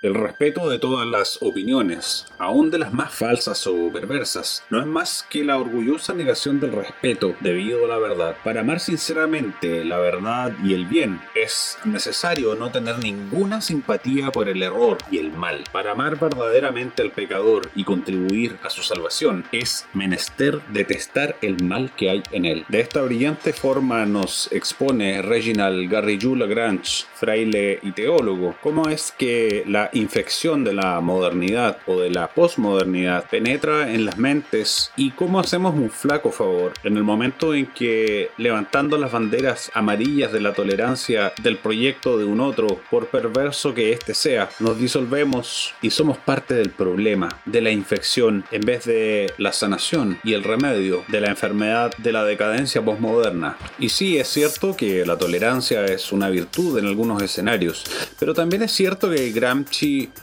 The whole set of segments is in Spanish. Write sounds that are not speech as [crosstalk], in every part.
El respeto de todas las opiniones, aun de las más falsas o perversas, no es más que la orgullosa negación del respeto debido a la verdad. Para amar sinceramente la verdad y el bien, es necesario no tener ninguna simpatía por el error y el mal. Para amar verdaderamente al pecador y contribuir a su salvación, es menester detestar el mal que hay en él. De esta brillante forma nos expone Reginald Garrigou Lagrange, fraile y teólogo, cómo es que la infección de la modernidad o de la posmodernidad penetra en las mentes y cómo hacemos un flaco favor en el momento en que levantando las banderas amarillas de la tolerancia del proyecto de un otro, por perverso que éste sea, nos disolvemos y somos parte del problema, de la infección, en vez de la sanación y el remedio de la enfermedad de la decadencia posmoderna. Y sí, es cierto que la tolerancia es una virtud en algunos escenarios, pero también es cierto que Gramsci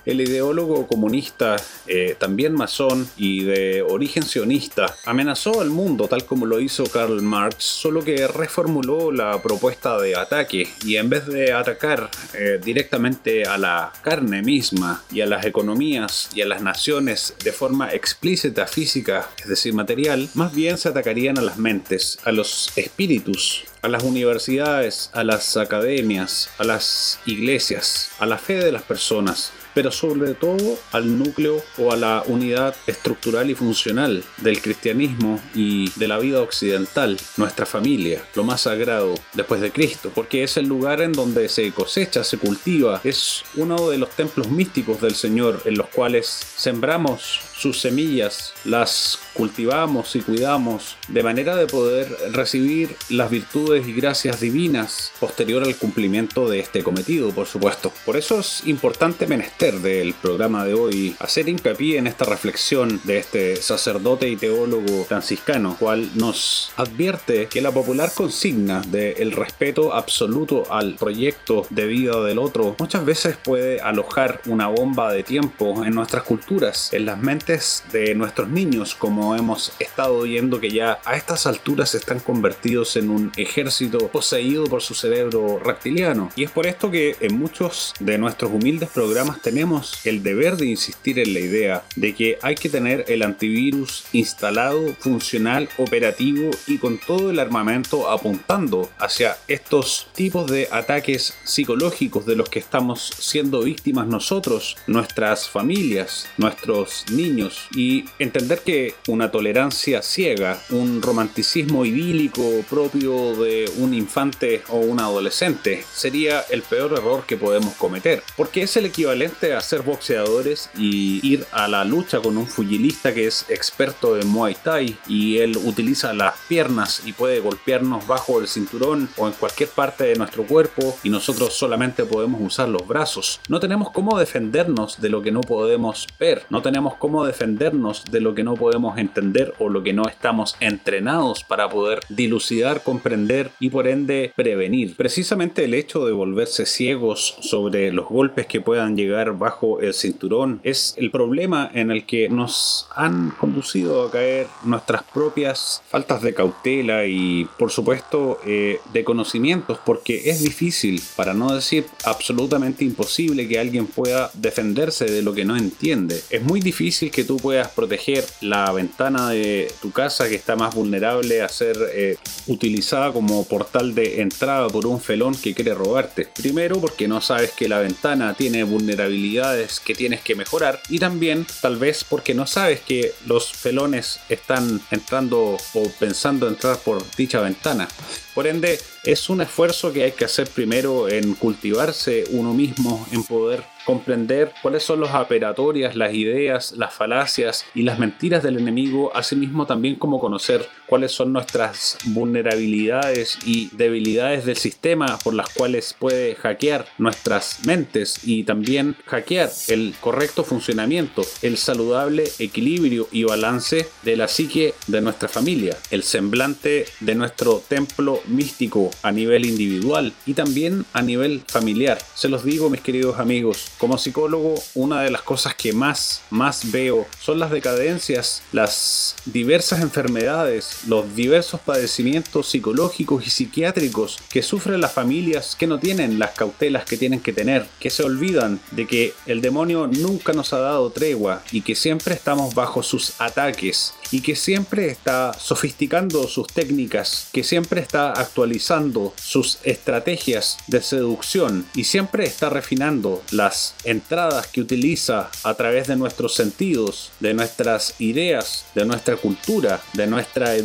el ideólogo comunista, eh, también masón y de origen sionista, amenazó al mundo tal como lo hizo Karl Marx, solo que reformuló la propuesta de ataque y en vez de atacar eh, directamente a la carne misma y a las economías y a las naciones de forma explícita física, es decir, material, más bien se atacarían a las mentes, a los espíritus, a las universidades, a las academias, a las iglesias, a la fe de las personas, pero sobre todo al núcleo o a la unidad estructural y funcional del cristianismo y de la vida occidental, nuestra familia, lo más sagrado después de Cristo, porque es el lugar en donde se cosecha, se cultiva, es uno de los templos místicos del Señor en los cuales sembramos sus semillas, las cultivamos y cuidamos de manera de poder recibir las virtudes y gracias divinas posterior al cumplimiento de este cometido, por supuesto. Por eso es importante menester del programa de hoy hacer hincapié en esta reflexión de este sacerdote y teólogo franciscano, cual nos advierte que la popular consigna del respeto absoluto al proyecto de vida del otro muchas veces puede alojar una bomba de tiempo en nuestras culturas, en las mentes de nuestros niños, como hemos estado viendo que ya a estas alturas están convertidos en un ejército poseído por su cerebro reptiliano. Y es por esto que en muchos de nuestros humildes programas tenemos el deber de insistir en la idea de que hay que tener el antivirus instalado, funcional, operativo y con todo el armamento apuntando hacia estos tipos de ataques psicológicos de los que estamos siendo víctimas nosotros, nuestras familias, nuestros niños y entender que una tolerancia ciega, un romanticismo idílico propio de un infante o un adolescente sería el peor error que podemos cometer, porque es el equivalente a ser boxeadores y ir a la lucha con un fugilista que es experto en Muay Thai y él utiliza las piernas y puede golpearnos bajo el cinturón o en cualquier parte de nuestro cuerpo y nosotros solamente podemos usar los brazos. No tenemos cómo defendernos de lo que no podemos ver, no tenemos cómo defendernos de lo que no podemos entender o lo que no estamos entrenados para poder dilucidar, comprender y por ende prevenir. Precisamente el hecho de volverse ciegos sobre los golpes que puedan llegar bajo el cinturón es el problema en el que nos han conducido a caer nuestras propias faltas de cautela y por supuesto eh, de conocimientos porque es difícil, para no decir absolutamente imposible que alguien pueda defenderse de lo que no entiende. Es muy difícil que tú puedas proteger la ventana de tu casa que está más vulnerable a ser eh, utilizada como portal de entrada por un felón que quiere robarte. Primero porque no sabes que la ventana tiene vulnerabilidades que tienes que mejorar y también tal vez porque no sabes que los felones están entrando o pensando entrar por dicha ventana. Por ende, es un esfuerzo que hay que hacer primero en cultivarse uno mismo, en poder comprender cuáles son las operatorias, las ideas, las falacias y las mentiras del enemigo, asimismo también como conocer cuáles son nuestras vulnerabilidades y debilidades del sistema por las cuales puede hackear nuestras mentes y también hackear el correcto funcionamiento, el saludable equilibrio y balance de la psique de nuestra familia, el semblante de nuestro templo místico a nivel individual y también a nivel familiar. Se los digo mis queridos amigos, Como psicólogo, una de las cosas que más, más veo son las decadencias, las diversas enfermedades, los diversos padecimientos psicológicos y psiquiátricos que sufren las familias que no tienen las cautelas que tienen que tener, que se olvidan de que el demonio nunca nos ha dado tregua y que siempre estamos bajo sus ataques y que siempre está sofisticando sus técnicas, que siempre está actualizando sus estrategias de seducción y siempre está refinando las entradas que utiliza a través de nuestros sentidos, de nuestras ideas, de nuestra cultura, de nuestra educación,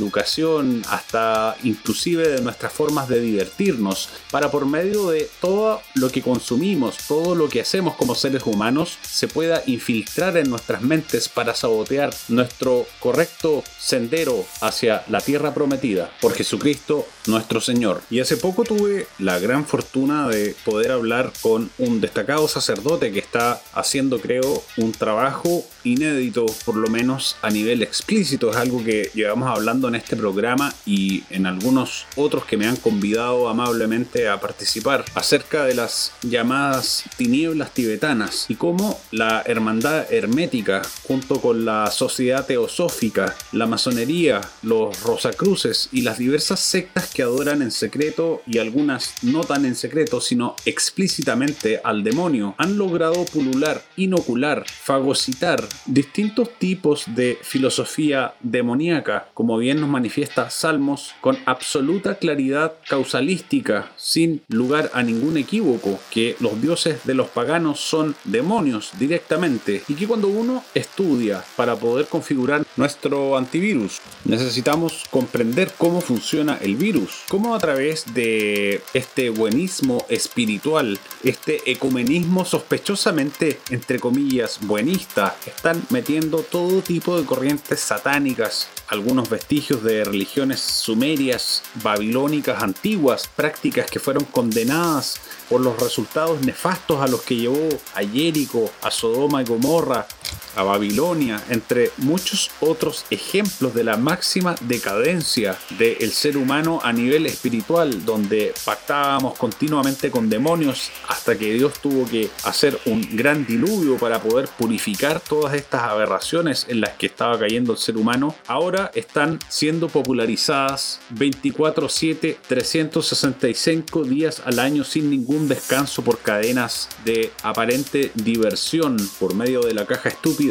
hasta inclusive de nuestras formas de divertirnos, para por medio de todo lo que consumimos, todo lo que hacemos como seres humanos, se pueda infiltrar en nuestras mentes para sabotear nuestro correcto sendero hacia la tierra prometida por Jesucristo nuestro Señor. Y hace poco tuve la gran fortuna de poder hablar con un destacado sacerdote que está haciendo, creo, un trabajo inédito, por lo menos a nivel explícito. Es algo que llevamos hablando en este programa y en algunos otros que me han convidado amablemente a participar acerca de las llamadas tinieblas tibetanas y cómo la hermandad hermética, junto con la sociedad teosófica, la masonería, los rosacruces y las diversas sectas que adoran en secreto y algunas no tan en secreto, sino explícitamente al demonio, han logrado pulular, inocular, fagocitar distintos tipos de filosofía demoníaca, como bien nos manifiesta Salmos, con absoluta claridad causalística, sin lugar a ningún equívoco, que los dioses de los paganos son demonios directamente y que cuando uno estudia para poder configurar nuestro antivirus, necesitamos comprender cómo funciona el virus, cómo a través de este buenismo espiritual, este ecumenismo sospechosamente, entre comillas, buenista, están metiendo todo tipo de corrientes satánicas, algunos vestigios de religiones sumerias, babilónicas antiguas, prácticas que fueron condenadas por los resultados nefastos a los que llevó a Jerico, a Sodoma y Gomorra, Babilonia, entre muchos otros ejemplos de la máxima decadencia del ser humano a nivel espiritual, donde pactábamos continuamente con demonios hasta que Dios tuvo que hacer un gran diluvio para poder purificar todas estas aberraciones en las que estaba cayendo el ser humano, ahora están siendo popularizadas 24/7, 365 días al año sin ningún descanso por cadenas de aparente diversión por medio de la caja estúpida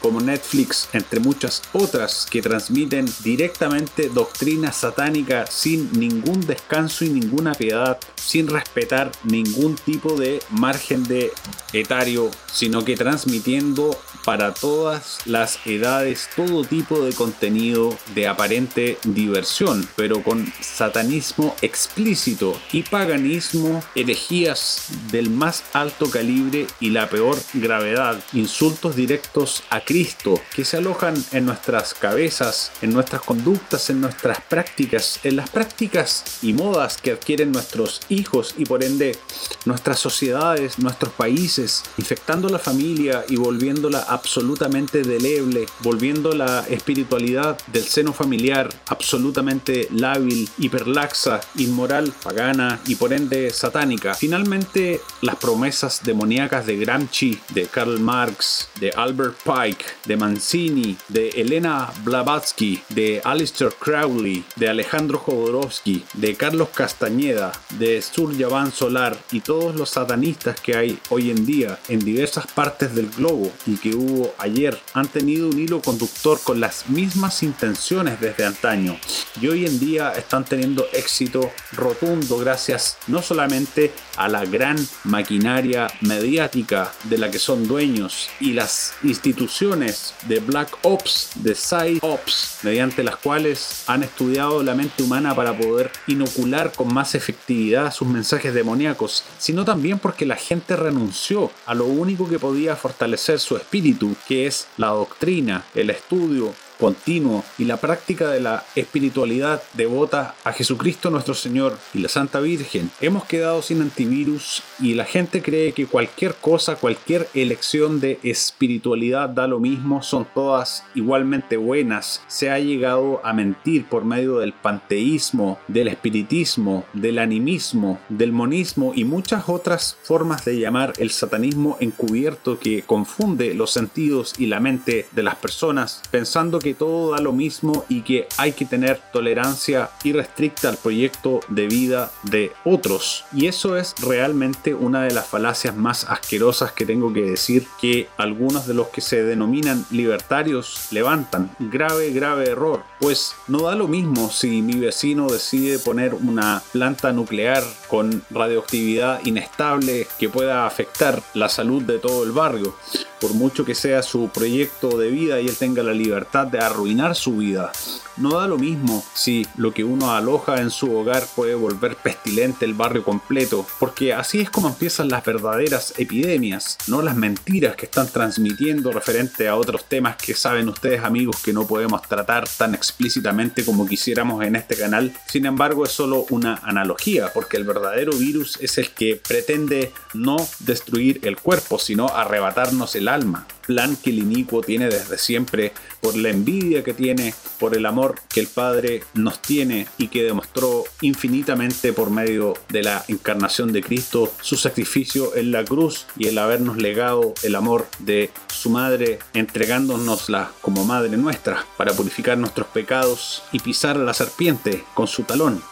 como Netflix, entre muchas otras que transmiten directamente doctrina satánica sin ningún descanso y ninguna piedad, sin respetar ningún tipo de margen de etario, sino que transmitiendo para todas las edades todo tipo de contenido de aparente diversión, pero con satanismo explícito y paganismo, herejías del más alto calibre y la peor gravedad, insultos directos a Cristo que se alojan en nuestras cabezas, en nuestras conductas, en nuestras prácticas, en las prácticas y modas que adquieren nuestros hijos y por ende nuestras sociedades, nuestros países, infectando la familia y volviéndola absolutamente deleble, volviendo la espiritualidad del seno familiar absolutamente lábil, hiperlaxa, inmoral, pagana y por ende satánica. Finalmente, las promesas demoníacas de Gramsci, de Karl Marx, de Albert Pike, de Mancini, de Elena Blavatsky, de Aleister Crowley, de Alejandro Jodorowsky, de Carlos Castañeda, de Suryavan Solar y todos los satanistas que hay hoy en día en diversas partes del globo y que hubo ayer han tenido un hilo conductor con las mismas intenciones desde antaño y hoy en día están teniendo éxito rotundo gracias no solamente a la gran maquinaria mediática de la que son dueños y las instituciones de Black Ops, de Side Ops, mediante las cuales han estudiado la mente humana para poder inocular con más efectividad sus mensajes demoníacos, sino también porque la gente renunció a lo único que podía fortalecer su espíritu, que es la doctrina, el estudio, continuo y la práctica de la espiritualidad devota a Jesucristo nuestro Señor y la Santa Virgen, hemos quedado sin antivirus y la gente cree que cualquier cosa, cualquier elección de espiritualidad da lo mismo, son todas igualmente buenas. Se ha llegado a mentir por medio del panteísmo, del espiritismo, del animismo, del monismo y muchas otras formas de llamar el satanismo encubierto que confunde los sentidos y la mente de las personas pensando que todo da lo mismo y que hay que tener tolerancia irrestricta al proyecto de vida de otros. Y eso es realmente una de las falacias más asquerosas que tengo que decir que algunos de los que se denominan libertarios levantan. Grave, grave error. Pues no da lo mismo si mi vecino decide poner una planta nuclear con radioactividad inestable que pueda afectar la salud de todo el barrio por mucho que sea su proyecto de vida y él tenga la libertad de arruinar su vida. No da lo mismo si lo que uno aloja en su hogar puede volver pestilente el barrio completo, porque así es como empiezan las verdaderas epidemias, no las mentiras que están transmitiendo referente a otros temas que saben ustedes amigos que no podemos tratar tan explícitamente como quisiéramos en este canal. Sin embargo, es solo una analogía, porque el verdadero virus es el que pretende no destruir el cuerpo, sino arrebatarnos el alma plan que el inicuo tiene desde siempre, por la envidia que tiene, por el amor que el Padre nos tiene y que demostró infinitamente por medio de la encarnación de Cristo, su sacrificio en la cruz y el habernos legado el amor de su Madre, entregándonosla como Madre nuestra para purificar nuestros pecados y pisar a la serpiente con su talón.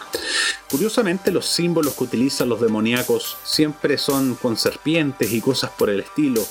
Curiosamente, los símbolos que utilizan los demoníacos siempre son con serpientes y cosas por el estilo,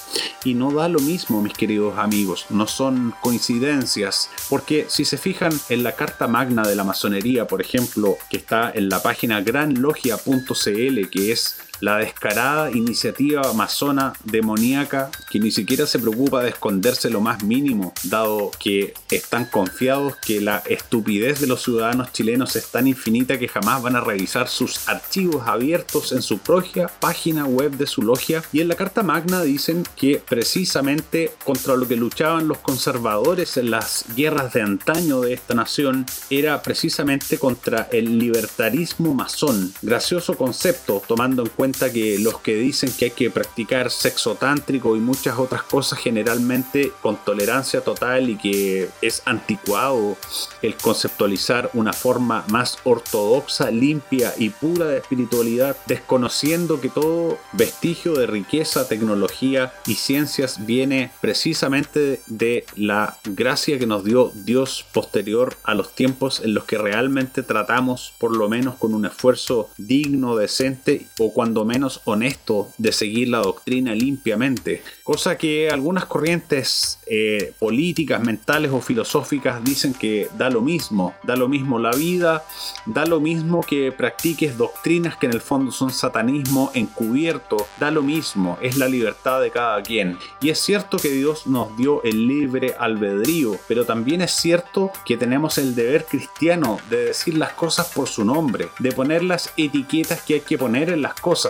y no da lo mismo, mis queridos amigos, no son coincidencias, porque si se fijan en la carta magna de la masonería, por ejemplo, que está en la página granlogia.cl, que es la descarada iniciativa masona demoníaca que ni siquiera se preocupa de esconderse lo más mínimo, dado que están confiados que la estupidez de los ciudadanos chilenos es tan infinita que jamás van a revisar sus archivos abiertos en su propia página web de su logia. Y en la Carta Magna dicen que precisamente contra lo que luchaban los conservadores en las guerras de antaño de esta nación era precisamente contra el libertarismo masón. Gracioso concepto, tomando en cuenta que los que dicen que hay que practicar sexo tántrico y muchas otras cosas generalmente con tolerancia total y que es anticuado el conceptualizar una forma más ortodoxa, limpia y pura de espiritualidad, desconociendo que todo vestigio de riqueza, tecnología y ciencias viene precisamente de la gracia que nos dio Dios posterior a los tiempos en los que realmente tratamos, por lo menos con un esfuerzo digno, decente o cuando menos honesto de seguir la doctrina limpiamente, cosa que algunas corrientes eh, políticas, mentales o filosóficas dicen que da lo mismo, da lo mismo la vida, da lo mismo que practiques doctrinas que en el fondo son satanismo encubierto, da lo mismo, es la libertad de cada quien. Y es cierto que Dios nos dio el libre albedrío, pero también es cierto que tenemos el deber cristiano de decir las cosas por su nombre, de poner las etiquetas que hay que poner en las cosas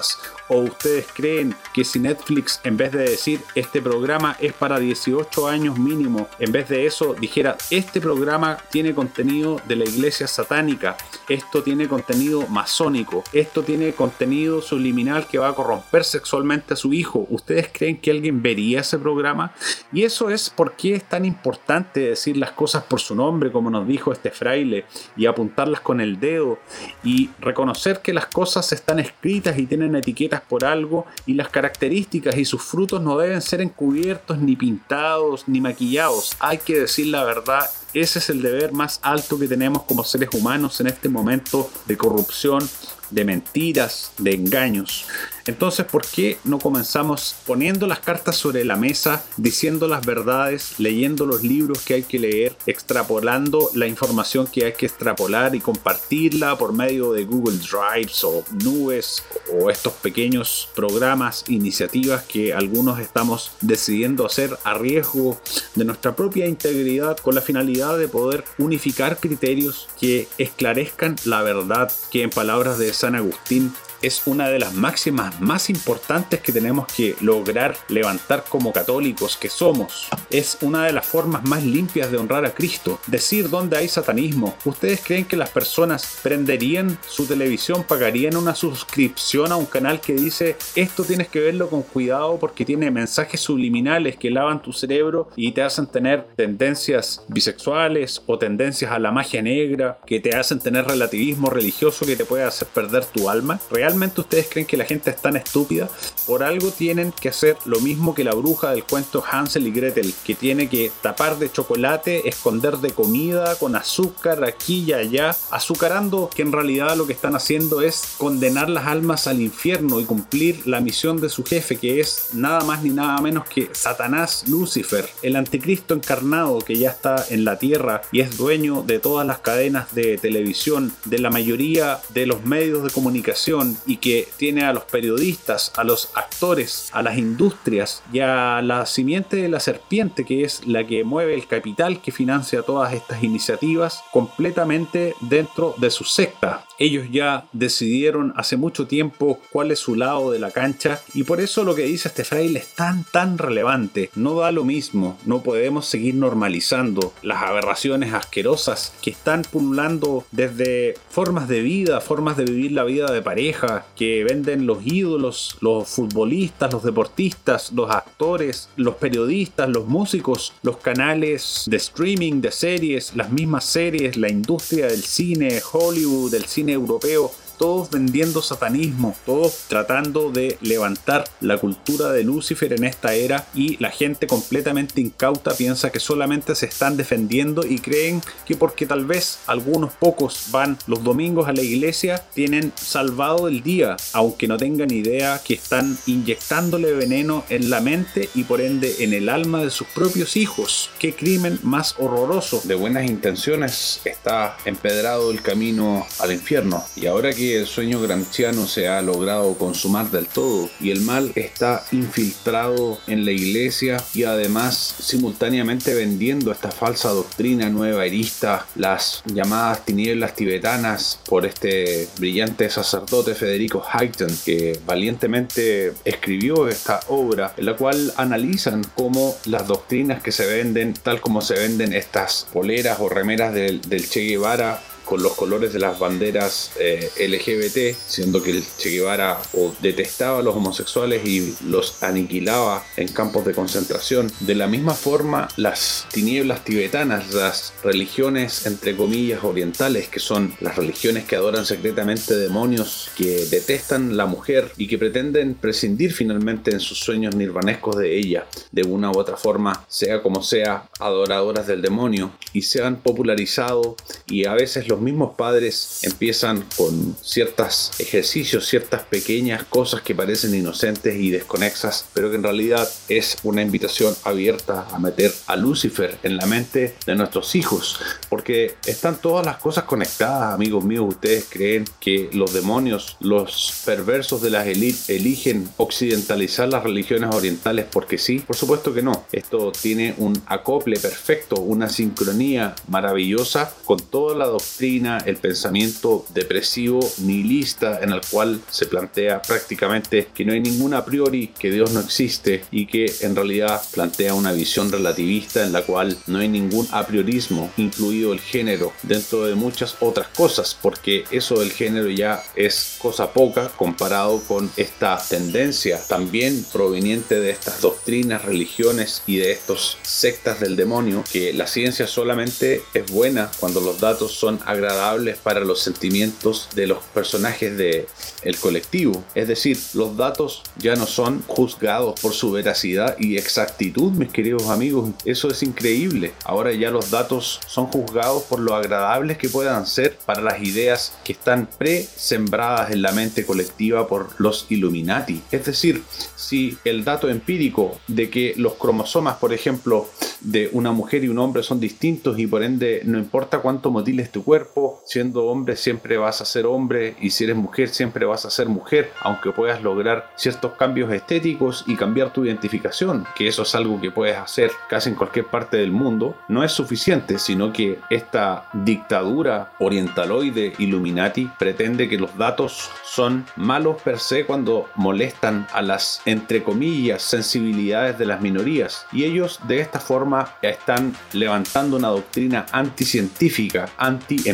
¿O ustedes creen que si Netflix, en vez de decir este programa es para 18 años mínimo, en vez de eso dijera este programa tiene contenido de la iglesia satánica, esto tiene contenido masónico, esto tiene contenido subliminal que va a corromper sexualmente a su hijo, ¿ustedes creen que alguien vería ese programa? Y eso es por qué es tan importante decir las cosas por su nombre, como nos dijo este fraile, y apuntarlas con el dedo y reconocer que las cosas están escritas y tienen etiquetas por algo y las características y sus frutos no deben ser encubiertos, ni pintados, ni maquillados. Hay que decir la verdad. Ese es el deber más alto que tenemos como seres humanos en este momento de corrupción, de mentiras, de engaños. Entonces, ¿por qué no comenzamos poniendo las cartas sobre la mesa, diciendo las verdades, leyendo los libros que hay que leer, extrapolando la información que hay que extrapolar y compartirla por medio de Google Drives o nubes o estos pequeños programas, iniciativas que algunos estamos decidiendo hacer a riesgo de nuestra propia integridad con la finalidad de poder unificar criterios que esclarezcan la verdad que en palabras de San Agustín es una de las máximas más importantes que tenemos que lograr levantar como católicos que somos. Es una de las formas más limpias de honrar a Cristo. Decir dónde hay satanismo. ¿Ustedes creen que las personas prenderían su televisión, pagarían una suscripción a un canal que dice esto tienes que verlo con cuidado porque tiene mensajes subliminales que lavan tu cerebro y te hacen tener tendencias bisexuales o tendencias a la magia negra, que te hacen tener relativismo religioso que te puede hacer perder tu alma? ¿Realmente ustedes creen que la gente es tan estúpida? Por algo tienen que hacer lo mismo que la bruja del cuento Hansel y Gretel, que tiene que tapar de chocolate, esconder de comida con azúcar aquí y allá, azucarando que en realidad lo que están haciendo es condenar las almas al infierno y cumplir la misión de su jefe, que es nada más ni nada menos que Satanás Lucifer, el anticristo encarnado que ya está en la tierra y es dueño de todas las cadenas de televisión, de la mayoría de los medios de comunicación y que tiene a los periodistas, a los actores, a las industrias y a la simiente de la serpiente que es la que mueve el capital que financia todas estas iniciativas completamente dentro de su secta. Ellos ya decidieron hace mucho tiempo cuál es su lado de la cancha y por eso lo que dice este fraile es tan tan relevante. No da lo mismo, no podemos seguir normalizando las aberraciones asquerosas que están pululando desde formas de vida, formas de vivir la vida de pareja, que venden los ídolos, los futbolistas, los deportistas, los actores, los periodistas, los músicos, los canales de streaming, de series, las mismas series, la industria del cine, Hollywood, del cine europeo todos vendiendo satanismo, todos tratando de levantar la cultura de Lucifer en esta era y la gente completamente incauta piensa que solamente se están defendiendo y creen que porque tal vez algunos pocos van los domingos a la iglesia tienen salvado el día, aunque no tengan idea que están inyectándole veneno en la mente y por ende en el alma de sus propios hijos. Qué crimen más horroroso. De buenas intenciones está empedrado el camino al infierno y ahora que el sueño granchiano se ha logrado consumar del todo y el mal está infiltrado en la iglesia y además simultáneamente vendiendo esta falsa doctrina nueva erista, las llamadas tinieblas tibetanas por este brillante sacerdote Federico Hayton que valientemente escribió esta obra en la cual analizan cómo las doctrinas que se venden, tal como se venden estas poleras o remeras del Che Guevara con los colores de las banderas eh, LGBT, siendo que el Che Guevara o detestaba a los homosexuales y los aniquilaba en campos de concentración. De la misma forma, las tinieblas tibetanas, las religiones entre comillas orientales, que son las religiones que adoran secretamente demonios, que detestan la mujer y que pretenden prescindir finalmente en sus sueños nirvanescos de ella, de una u otra forma, sea como sea, adoradoras del demonio, y se han popularizado y a veces lo los mismos padres empiezan con ciertos ejercicios, ciertas pequeñas cosas que parecen inocentes y desconexas, pero que en realidad es una invitación abierta a meter a Lucifer en la mente de nuestros hijos, porque están todas las cosas conectadas, amigos míos. Ustedes creen que los demonios, los perversos de las élites eligen occidentalizar las religiones orientales porque sí? Por supuesto que no. Esto tiene un acople perfecto, una sincronía maravillosa con toda la doctrina el pensamiento depresivo nihilista en el cual se plantea prácticamente que no hay ningún a priori, que Dios no existe y que en realidad plantea una visión relativista en la cual no hay ningún a priorismo, incluido el género, dentro de muchas otras cosas, porque eso del género ya es cosa poca comparado con esta tendencia también proveniente de estas doctrinas, religiones y de estos sectas del demonio, que la ciencia solamente es buena cuando los datos son agradables para los sentimientos de los personajes del el colectivo. Es decir, los datos ya no son juzgados por su veracidad y exactitud, mis queridos amigos. Eso es increíble. Ahora ya los datos son juzgados por lo agradables que puedan ser para las ideas que están pre-sembradas en la mente colectiva por los Illuminati. Es decir, si el dato empírico de que los cromosomas, por ejemplo, de una mujer y un hombre son distintos y por ende no importa cuánto motiles tu cuerpo, siendo hombre siempre vas a ser hombre y si eres mujer siempre vas a ser mujer, aunque puedas lograr ciertos cambios estéticos y cambiar tu identificación, que eso es algo que puedes hacer casi en cualquier parte del mundo, no es suficiente, sino que esta dictadura orientaloide Illuminati pretende que los datos son malos per se cuando molestan a las, entre comillas, sensibilidades de las minorías. Y ellos de esta forma están levantando una doctrina anticientífica,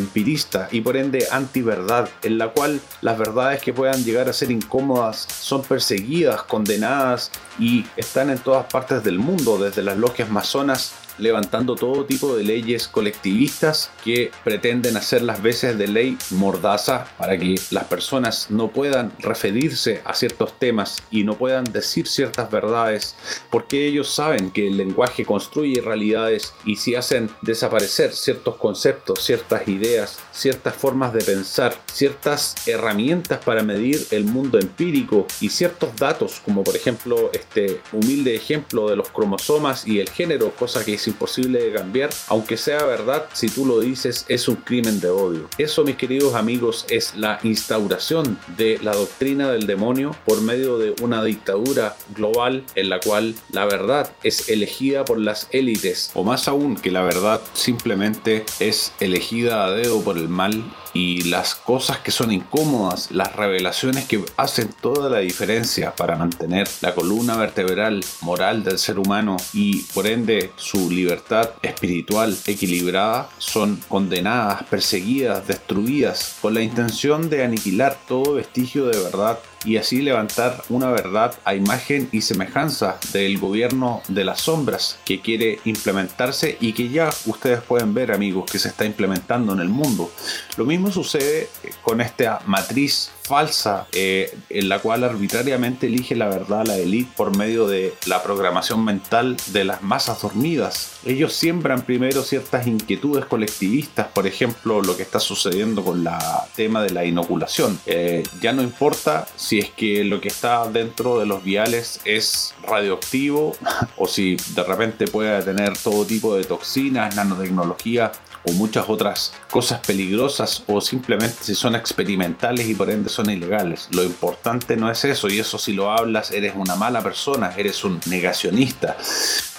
antiempirista y por ende antiverdad, en la cual las verdades que puedan llegar a ser incómodas son perseguidas, condenadas y están en todas partes del mundo, desde las logias masonas levantando todo tipo de leyes colectivistas que pretenden hacer las veces de ley mordaza para que las personas no puedan referirse a ciertos temas y no puedan decir ciertas verdades porque ellos saben que el lenguaje construye realidades y si hacen desaparecer ciertos conceptos, ciertas ideas, ciertas formas de pensar, ciertas herramientas para medir el mundo empírico y ciertos datos como por ejemplo este humilde ejemplo de los cromosomas y el género, cosa que es imposible de cambiar, aunque sea verdad, si tú lo dices es un crimen de odio. Eso, mis queridos amigos, es la instauración de la doctrina del demonio por medio de una dictadura global en la cual la verdad es elegida por las élites, o más aún que la verdad simplemente es elegida a dedo por el mal y las cosas que son incómodas, las revelaciones que hacen toda la diferencia para mantener la columna vertebral moral del ser humano y por ende su libertad espiritual equilibrada son condenadas, perseguidas, destruidas con la intención de aniquilar todo vestigio de verdad y así levantar una verdad a imagen y semejanza del gobierno de las sombras que quiere implementarse y que ya ustedes pueden ver amigos que se está implementando en el mundo. Lo mismo sucede con esta matriz falsa eh, en la cual arbitrariamente elige la verdad la élite por medio de la programación mental de las masas dormidas. Ellos siembran primero ciertas inquietudes colectivistas, por ejemplo lo que está sucediendo con el tema de la inoculación. Eh, ya no importa si es que lo que está dentro de los viales es radioactivo [laughs] o si de repente puede tener todo tipo de toxinas, nanotecnología o muchas otras cosas peligrosas o simplemente si son experimentales y por ende son ilegales. Lo importante no es eso y eso si lo hablas eres una mala persona, eres un negacionista.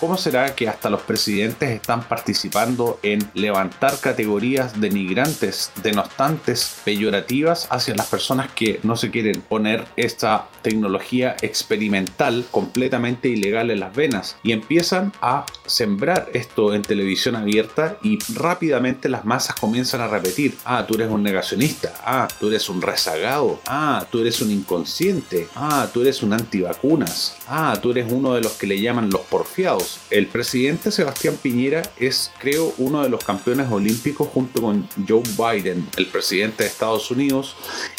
¿Cómo será que hasta los presidentes están participando en levantar categorías denigrantes, denostantes, peyorativas hacia las personas que no se quieren poner esta tecnología experimental completamente ilegal en las venas? Y empiezan a sembrar esto en televisión abierta y rápidamente las masas comienzan a repetir, ah, tú eres un negacionista, ah, tú eres un rezagado, ah, tú eres un inconsciente, ah, tú eres un antivacunas, ah, tú eres uno de los que le llaman los porfiados. El presidente Sebastián Piñera es, creo, uno de los campeones olímpicos junto con Joe Biden, el presidente de Estados Unidos,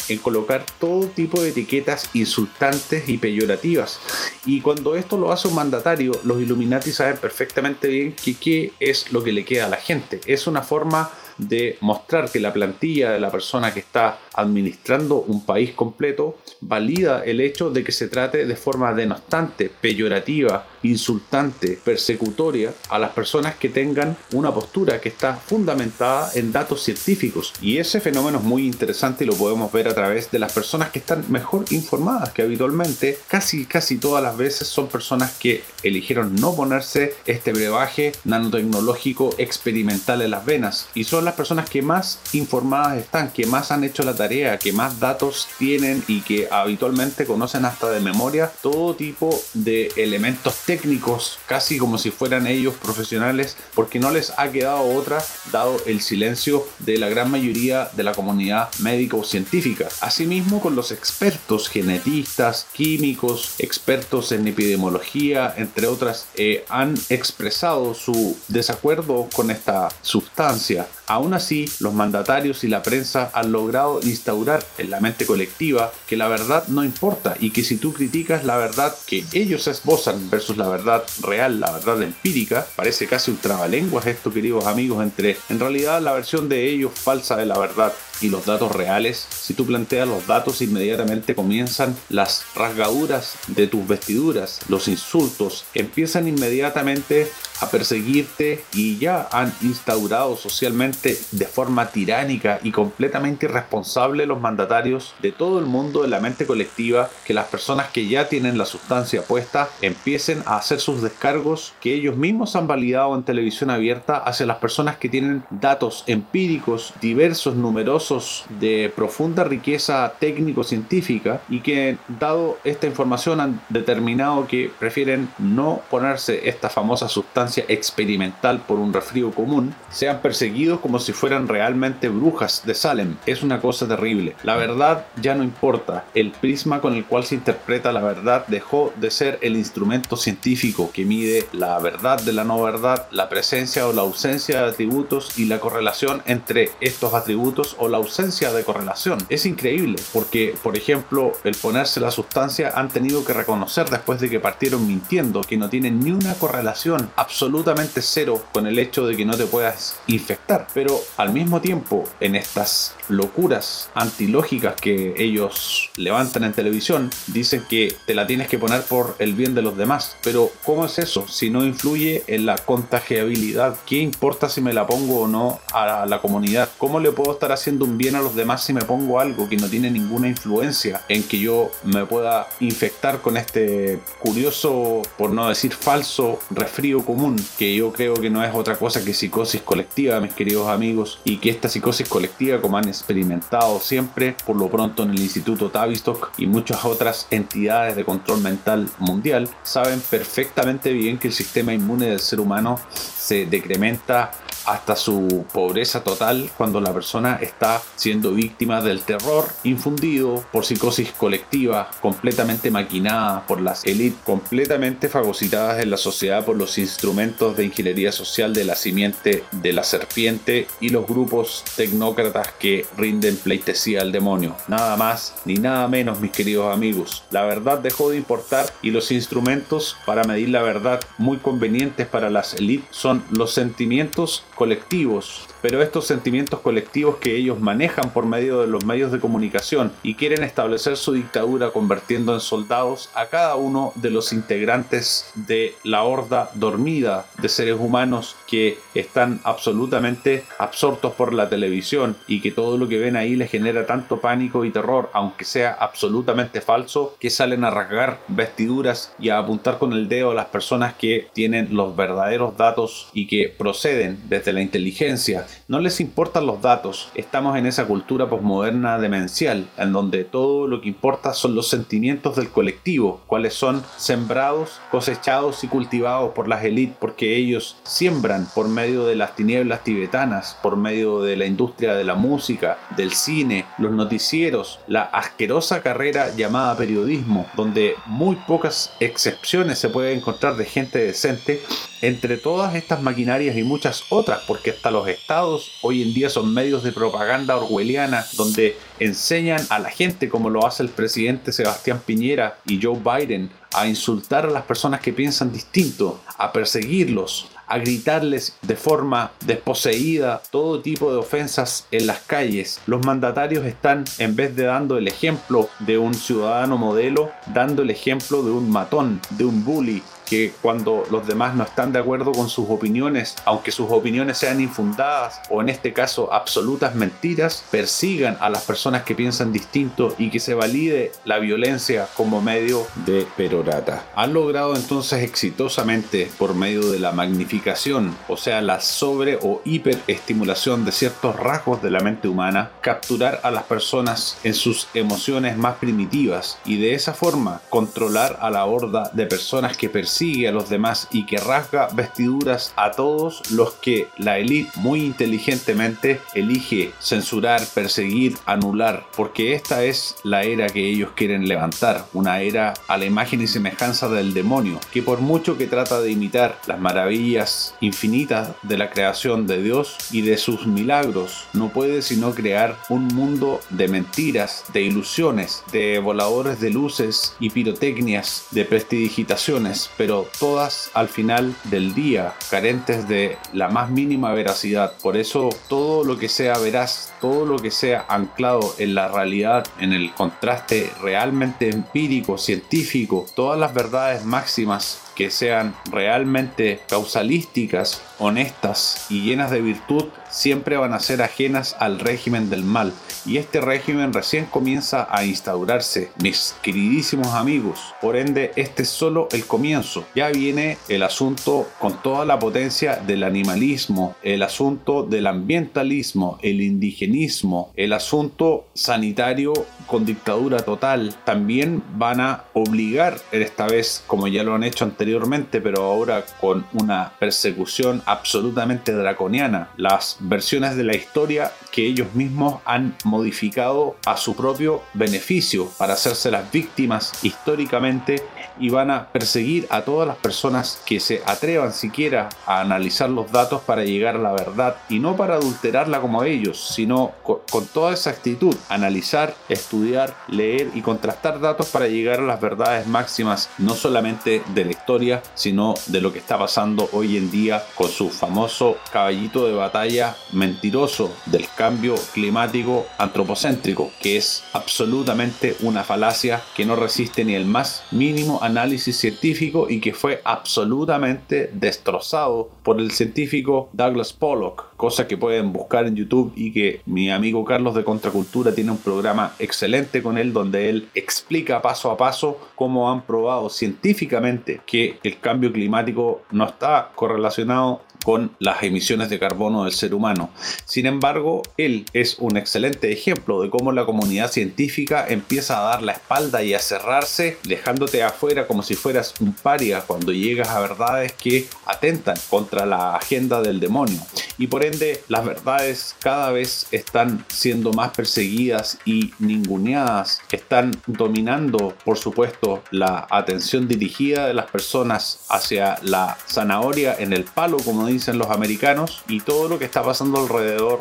en colocar todo tipo de etiquetas insultantes y peyorativas. Y cuando esto lo hace un mandatario, los Illuminati saben perfectamente bien que qué es lo que le queda a la gente. Es una forma de mostrar que la plantilla de la persona que está administrando un país completo valida el hecho de que se trate de forma denostante, peyorativa, insultante, persecutoria a las personas que tengan una postura que está fundamentada en datos científicos. Y ese fenómeno es muy interesante y lo podemos ver a través de las personas que están mejor informadas, que habitualmente casi casi todas las veces son personas que eligieron no ponerse este brebaje nanotecnológico experimental en las venas y son las personas que más informadas están, que más han hecho la tarea, que más datos tienen y que habitualmente conocen hasta de memoria todo tipo de elementos técnicos, casi como si fueran ellos profesionales, porque no les ha quedado otra dado el silencio de la gran mayoría de la comunidad médico-científica. Asimismo con los expertos genetistas, químicos, expertos en epidemiología, entre otras, eh, han expresado su desacuerdo con esta sustancia Aún así, los mandatarios y la prensa han logrado instaurar en la mente colectiva que la verdad no importa y que si tú criticas la verdad que ellos esbozan versus la verdad real, la verdad empírica, parece casi un trabalenguas esto, queridos amigos, entre en realidad la versión de ellos falsa de la verdad y los datos reales, si tú planteas los datos inmediatamente comienzan las rasgaduras de tus vestiduras, los insultos, empiezan inmediatamente a perseguirte y ya han instaurado socialmente de forma tiránica y completamente irresponsable los mandatarios de todo el mundo de la mente colectiva que las personas que ya tienen la sustancia puesta empiecen a hacer sus descargos que ellos mismos han validado en televisión abierta hacia las personas que tienen datos empíricos diversos, numerosos, de profunda riqueza técnico-científica y que, dado esta información, han determinado que prefieren no ponerse esta famosa sustancia experimental por un resfrío común, sean perseguidos como si fueran realmente brujas de Salem. Es una cosa terrible. La verdad ya no importa. El prisma con el cual se interpreta la verdad dejó de ser el instrumento científico que mide la verdad de la no verdad, la presencia o la ausencia de atributos y la correlación entre estos atributos o la ausencia de correlación. Es increíble porque, por ejemplo, el ponerse la sustancia han tenido que reconocer después de que partieron mintiendo que no tienen ni una correlación absolutamente cero con el hecho de que no te puedas infectar. Pero al mismo tiempo, en estas locuras antilógicas que ellos levantan en televisión, dicen que te la tienes que poner por el bien de los demás. Pero ¿cómo es eso? Si no influye en la contagiabilidad, ¿qué importa si me la pongo o no a la comunidad? ¿Cómo le puedo estar haciendo un bien a los demás si me pongo algo que no tiene ninguna influencia en que yo me pueda infectar con este curioso, por no decir falso, resfrío común, que yo creo que no es otra cosa que psicosis colectiva, mis queridos amigos, y que esta psicosis colectiva, como han experimentado siempre, por lo pronto en el Instituto Tavistock y muchas otras entidades de control mental mundial, saben perfectamente bien que el sistema inmune del ser humano se decrementa hasta su pobreza total cuando la persona está siendo víctima del terror infundido por psicosis colectiva, completamente maquinada por las élites, completamente fagocitadas en la sociedad por los instrumentos de ingeniería social de la simiente de la serpiente y los grupos tecnócratas que rinden pleitesía al demonio. Nada más ni nada menos, mis queridos amigos. La verdad dejó de importar y los instrumentos para medir la verdad muy convenientes para las élites son los sentimientos colectivos pero estos sentimientos colectivos que ellos manejan por medio de los medios de comunicación y quieren establecer su dictadura convirtiendo en soldados a cada uno de los integrantes de la horda dormida de seres humanos que están absolutamente absortos por la televisión y que todo lo que ven ahí les genera tanto pánico y terror, aunque sea absolutamente falso, que salen a rasgar vestiduras y a apuntar con el dedo a las personas que tienen los verdaderos datos y que proceden desde la inteligencia no les importan los datos. Estamos en esa cultura posmoderna demencial, en donde todo lo que importa son los sentimientos del colectivo, cuáles son sembrados, cosechados y cultivados por las élites, porque ellos siembran por medio de las tinieblas tibetanas, por medio de la industria de la música, del cine, los noticieros, la asquerosa carrera llamada periodismo, donde muy pocas excepciones se puede encontrar de gente decente entre todas estas maquinarias y muchas otras, porque hasta los estados hoy en día son medios de propaganda orwelliana donde enseñan a la gente, como lo hace el presidente Sebastián Piñera y Joe Biden, a insultar a las personas que piensan distinto, a perseguirlos, a gritarles de forma desposeída todo tipo de ofensas en las calles. Los mandatarios están, en vez de dando el ejemplo de un ciudadano modelo, dando el ejemplo de un matón, de un bully, que cuando los demás no están de acuerdo con sus opiniones, aunque sus opiniones sean infundadas o en este caso absolutas mentiras, persigan a las personas que piensan distinto y que se valide la violencia como medio de perorata. Han logrado entonces exitosamente por medio de la magnificación, o sea, la sobre o hiperestimulación de ciertos rasgos de la mente humana, capturar a las personas en sus emociones más primitivas y de esa forma controlar a la horda de personas que persiguen persigue a los demás y que rasga vestiduras a todos los que la élite muy inteligentemente elige censurar, perseguir, anular, porque esta es la era que ellos quieren levantar, una era a la imagen y semejanza del demonio, que por mucho que trata de imitar las maravillas infinitas de la creación de Dios y de sus milagros, no puede sino crear un mundo de mentiras, de ilusiones, de voladores de luces y pirotecnias, de prestidigitaciones, pero todas al final del día carentes de la más mínima veracidad. Por eso todo lo que sea veraz, todo lo que sea anclado en la realidad, en el contraste realmente empírico, científico, todas las verdades máximas que sean realmente causalísticas, honestas y llenas de virtud, siempre van a ser ajenas al régimen del mal. Y este régimen recién comienza a instaurarse, mis queridísimos amigos. Por ende, este es solo el comienzo. Ya viene el asunto con toda la potencia del animalismo, el asunto del ambientalismo, el indigenismo, el asunto sanitario con dictadura total. También van a obligar, esta vez como ya lo han hecho anteriormente, pero ahora con una persecución absolutamente draconiana, las versiones de la historia que ellos mismos han modificado a su propio beneficio para hacerse las víctimas históricamente y van a perseguir a todas las personas que se atrevan siquiera a analizar los datos para llegar a la verdad y no para adulterarla como ellos, sino con, toda esa actitud, analizar, estudiar, leer y contrastar datos para llegar a las verdades máximas, no solamente de la historia, sino de lo que está pasando hoy en día con su famoso caballito de batalla mentiroso del cambio climático antropocéntrico, que es absolutamente una falacia que no resiste ni el más mínimo análisis científico y que fue absolutamente destrozado por el científico Douglas Pollock, cosa que pueden buscar en YouTube y que mi amigo Carlos de Contracultura tiene un programa excelente con él donde él explica paso a paso cómo han probado científicamente que el cambio climático no está correlacionado con las emisiones de carbono del ser humano. Sin embargo, él es un excelente ejemplo de cómo la comunidad científica empieza a dar la espalda y a cerrarse, dejándote afuera como si fueras un paria cuando llegas a verdades que atentan contra la agenda del demonio. Y por ende, las verdades cada vez están siendo más perseguidas y ninguneadas, están dominando, por supuesto, la atención dirigida de las personas hacia la zanahoria en el palo, como dicen los americanos, y todo lo que está pasando alrededor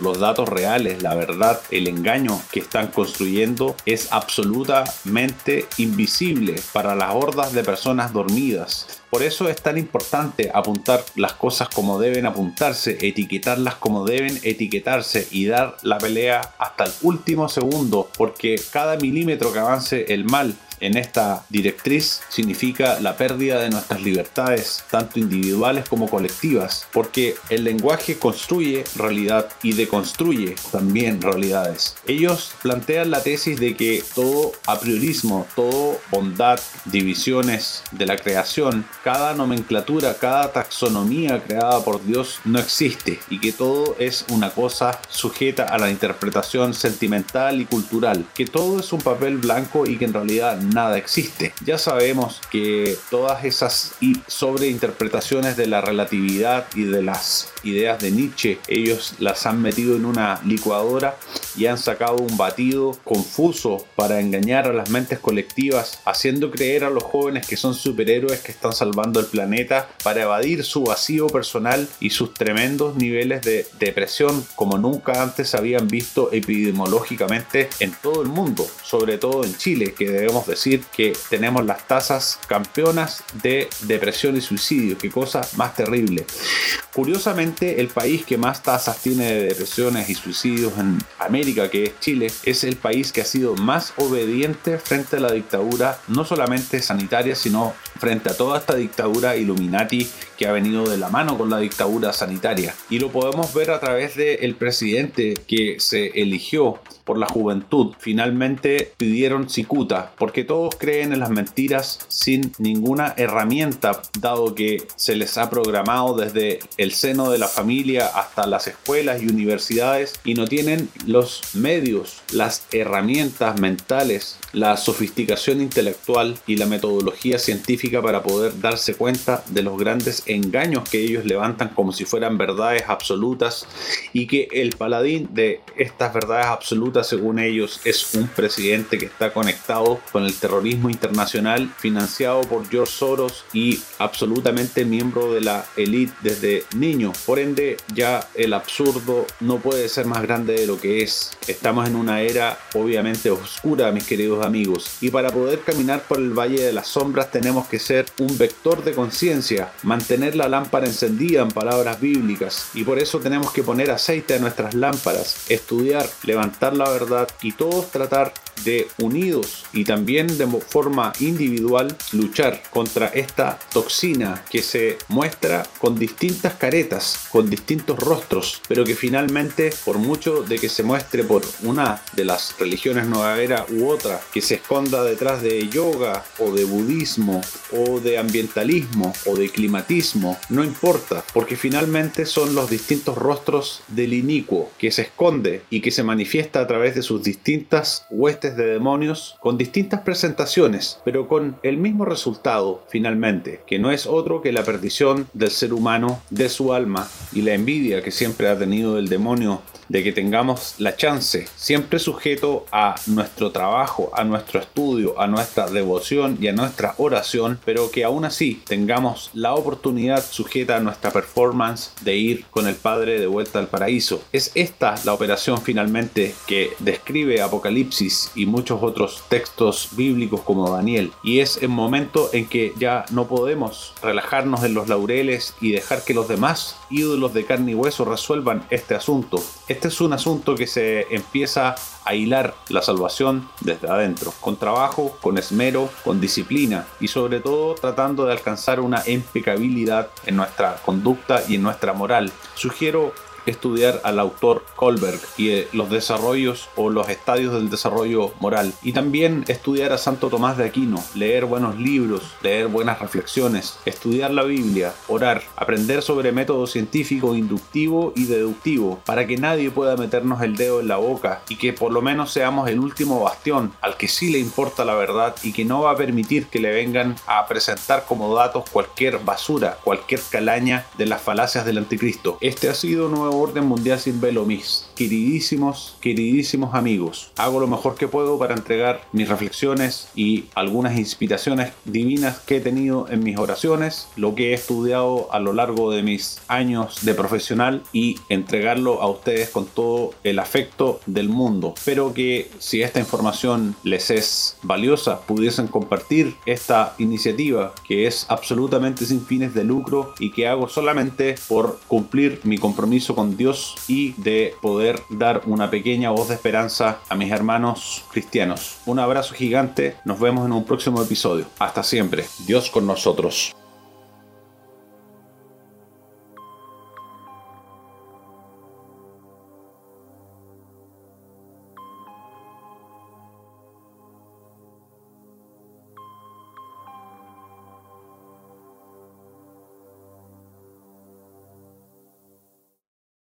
los datos reales, la verdad, el engaño que están construyendo es absolutamente invisible para las hordas de personas dormidas. Por eso es tan importante apuntar las cosas como deben apuntarse, etiquetarlas como deben etiquetarse y dar la pelea hasta el último segundo, porque cada milímetro que avance el mal en esta directriz significa la pérdida de nuestras libertades, tanto individuales como colectivas, porque el lenguaje construye realidad y deconstruye también realidades. Ellos plantean la tesis de que todo a priorismo, todo bondad, divisiones de la creación, cada nomenclatura, cada taxonomía creada por Dios no existe y que todo es una cosa sujeta a la interpretación sentimental y cultural, que todo es un papel blanco y que en realidad nada existe. Ya sabemos que todas esas sobreinterpretaciones de la relatividad y de las ideas de Nietzsche, ellos las han metido en una licuadora y han sacado un batido confuso para engañar a las mentes colectivas, haciendo creer a los jóvenes que son superhéroes que están salvando el planeta para evadir su vacío personal y sus tremendos niveles de depresión como nunca antes habían visto epidemiológicamente en todo el mundo, sobre todo en Chile, que debemos decir que tenemos las tasas campeonas de depresión y suicidio, qué cosa más terrible. Curiosamente, el país que más tasas tiene de depresiones y suicidios en América, que es Chile, es el país que ha sido más obediente frente a la dictadura, no solamente sanitaria, sino frente a toda esta dictadura Illuminati que ha venido de la mano con la dictadura sanitaria. Y lo podemos ver a través del presidente que se eligió por la juventud. Finalmente pidieron cicuta, porque todos creen en las mentiras sin ninguna herramienta, dado que se les ha programado desde el seno de la familia hasta las escuelas y universidades y no tienen los medios, las herramientas mentales, la sofisticación intelectual y la metodología científica para poder darse cuenta de los grandes engaños que ellos levantan como si fueran verdades absolutas y que el paladín de estas verdades absolutas según ellos es un presidente que está conectado con el terrorismo internacional financiado por George Soros y absolutamente miembro de la élite desde niño. Por ende ya el absurdo no puede ser más grande de lo que es. Estamos en una era obviamente oscura mis queridos amigos y para poder caminar por el valle de las sombras tenemos que ser un vector de conciencia, mantener la lámpara encendida en palabras bíblicas y por eso tenemos que poner aceite a nuestras lámparas, estudiar, levantar la verdad y todos tratar de unidos y también de forma individual luchar contra esta toxina que se muestra con distintas caretas, con distintos rostros, pero que finalmente por mucho de que se muestre por una de las religiones nueva era u otra, que se esconda detrás de yoga o de budismo o de ambientalismo o de climatismo, no importa, porque finalmente son los distintos rostros del inicuo que se esconde y que se manifiesta a través de sus distintas huestes de demonios con distintas presentaciones, pero con el mismo resultado finalmente, que no es otro que la perdición del ser humano, de su alma y la envidia que siempre ha tenido el demonio de que tengamos la chance, siempre sujeto a nuestro trabajo, a nuestro estudio, a nuestra devoción y a nuestra oración, pero que aún así tengamos la oportunidad sujeta a nuestra performance de ir con el Padre de vuelta al paraíso. Es esta la operación finalmente que describe Apocalipsis y muchos otros textos bíblicos como Daniel. Y es el momento en que ya no podemos relajarnos en los laureles y dejar que los demás ídolos de carne y hueso resuelvan este asunto. Este es un asunto que se empieza a hilar la salvación desde adentro, con trabajo, con esmero, con disciplina y sobre todo tratando de alcanzar una impecabilidad en nuestra conducta y en nuestra moral. Sugiero estudiar al autor Kohlberg y eh, los desarrollos o los estadios del desarrollo moral. Y también estudiar a Santo Tomás de Aquino, leer buenos libros, leer buenas reflexiones, estudiar la Biblia, orar, aprender sobre método científico inductivo y deductivo para que nadie pueda meternos el dedo en la boca y que por lo menos seamos el último bastión al que sí le importa la verdad y que no va a permitir que le vengan a presentar como datos cualquier basura, cualquier calaña de las falacias del anticristo. Este ha sido nuevo orden mundial sin velo, mis queridísimos, queridísimos amigos. Hago lo mejor que puedo para entregar mis reflexiones y algunas inspiraciones divinas que he tenido en mis oraciones, lo que he estudiado a lo largo de mis años de profesional y entregarlo a ustedes con todo el afecto del mundo. Espero que si esta información les es valiosa, pudiesen compartir esta iniciativa que es absolutamente sin fines de lucro y que hago solamente por cumplir mi compromiso con Dios y de dar una pequeña voz de esperanza a mis hermanos cristianos. Un abrazo gigante, nos vemos en un próximo episodio. Hasta siempre, Dios con nosotros.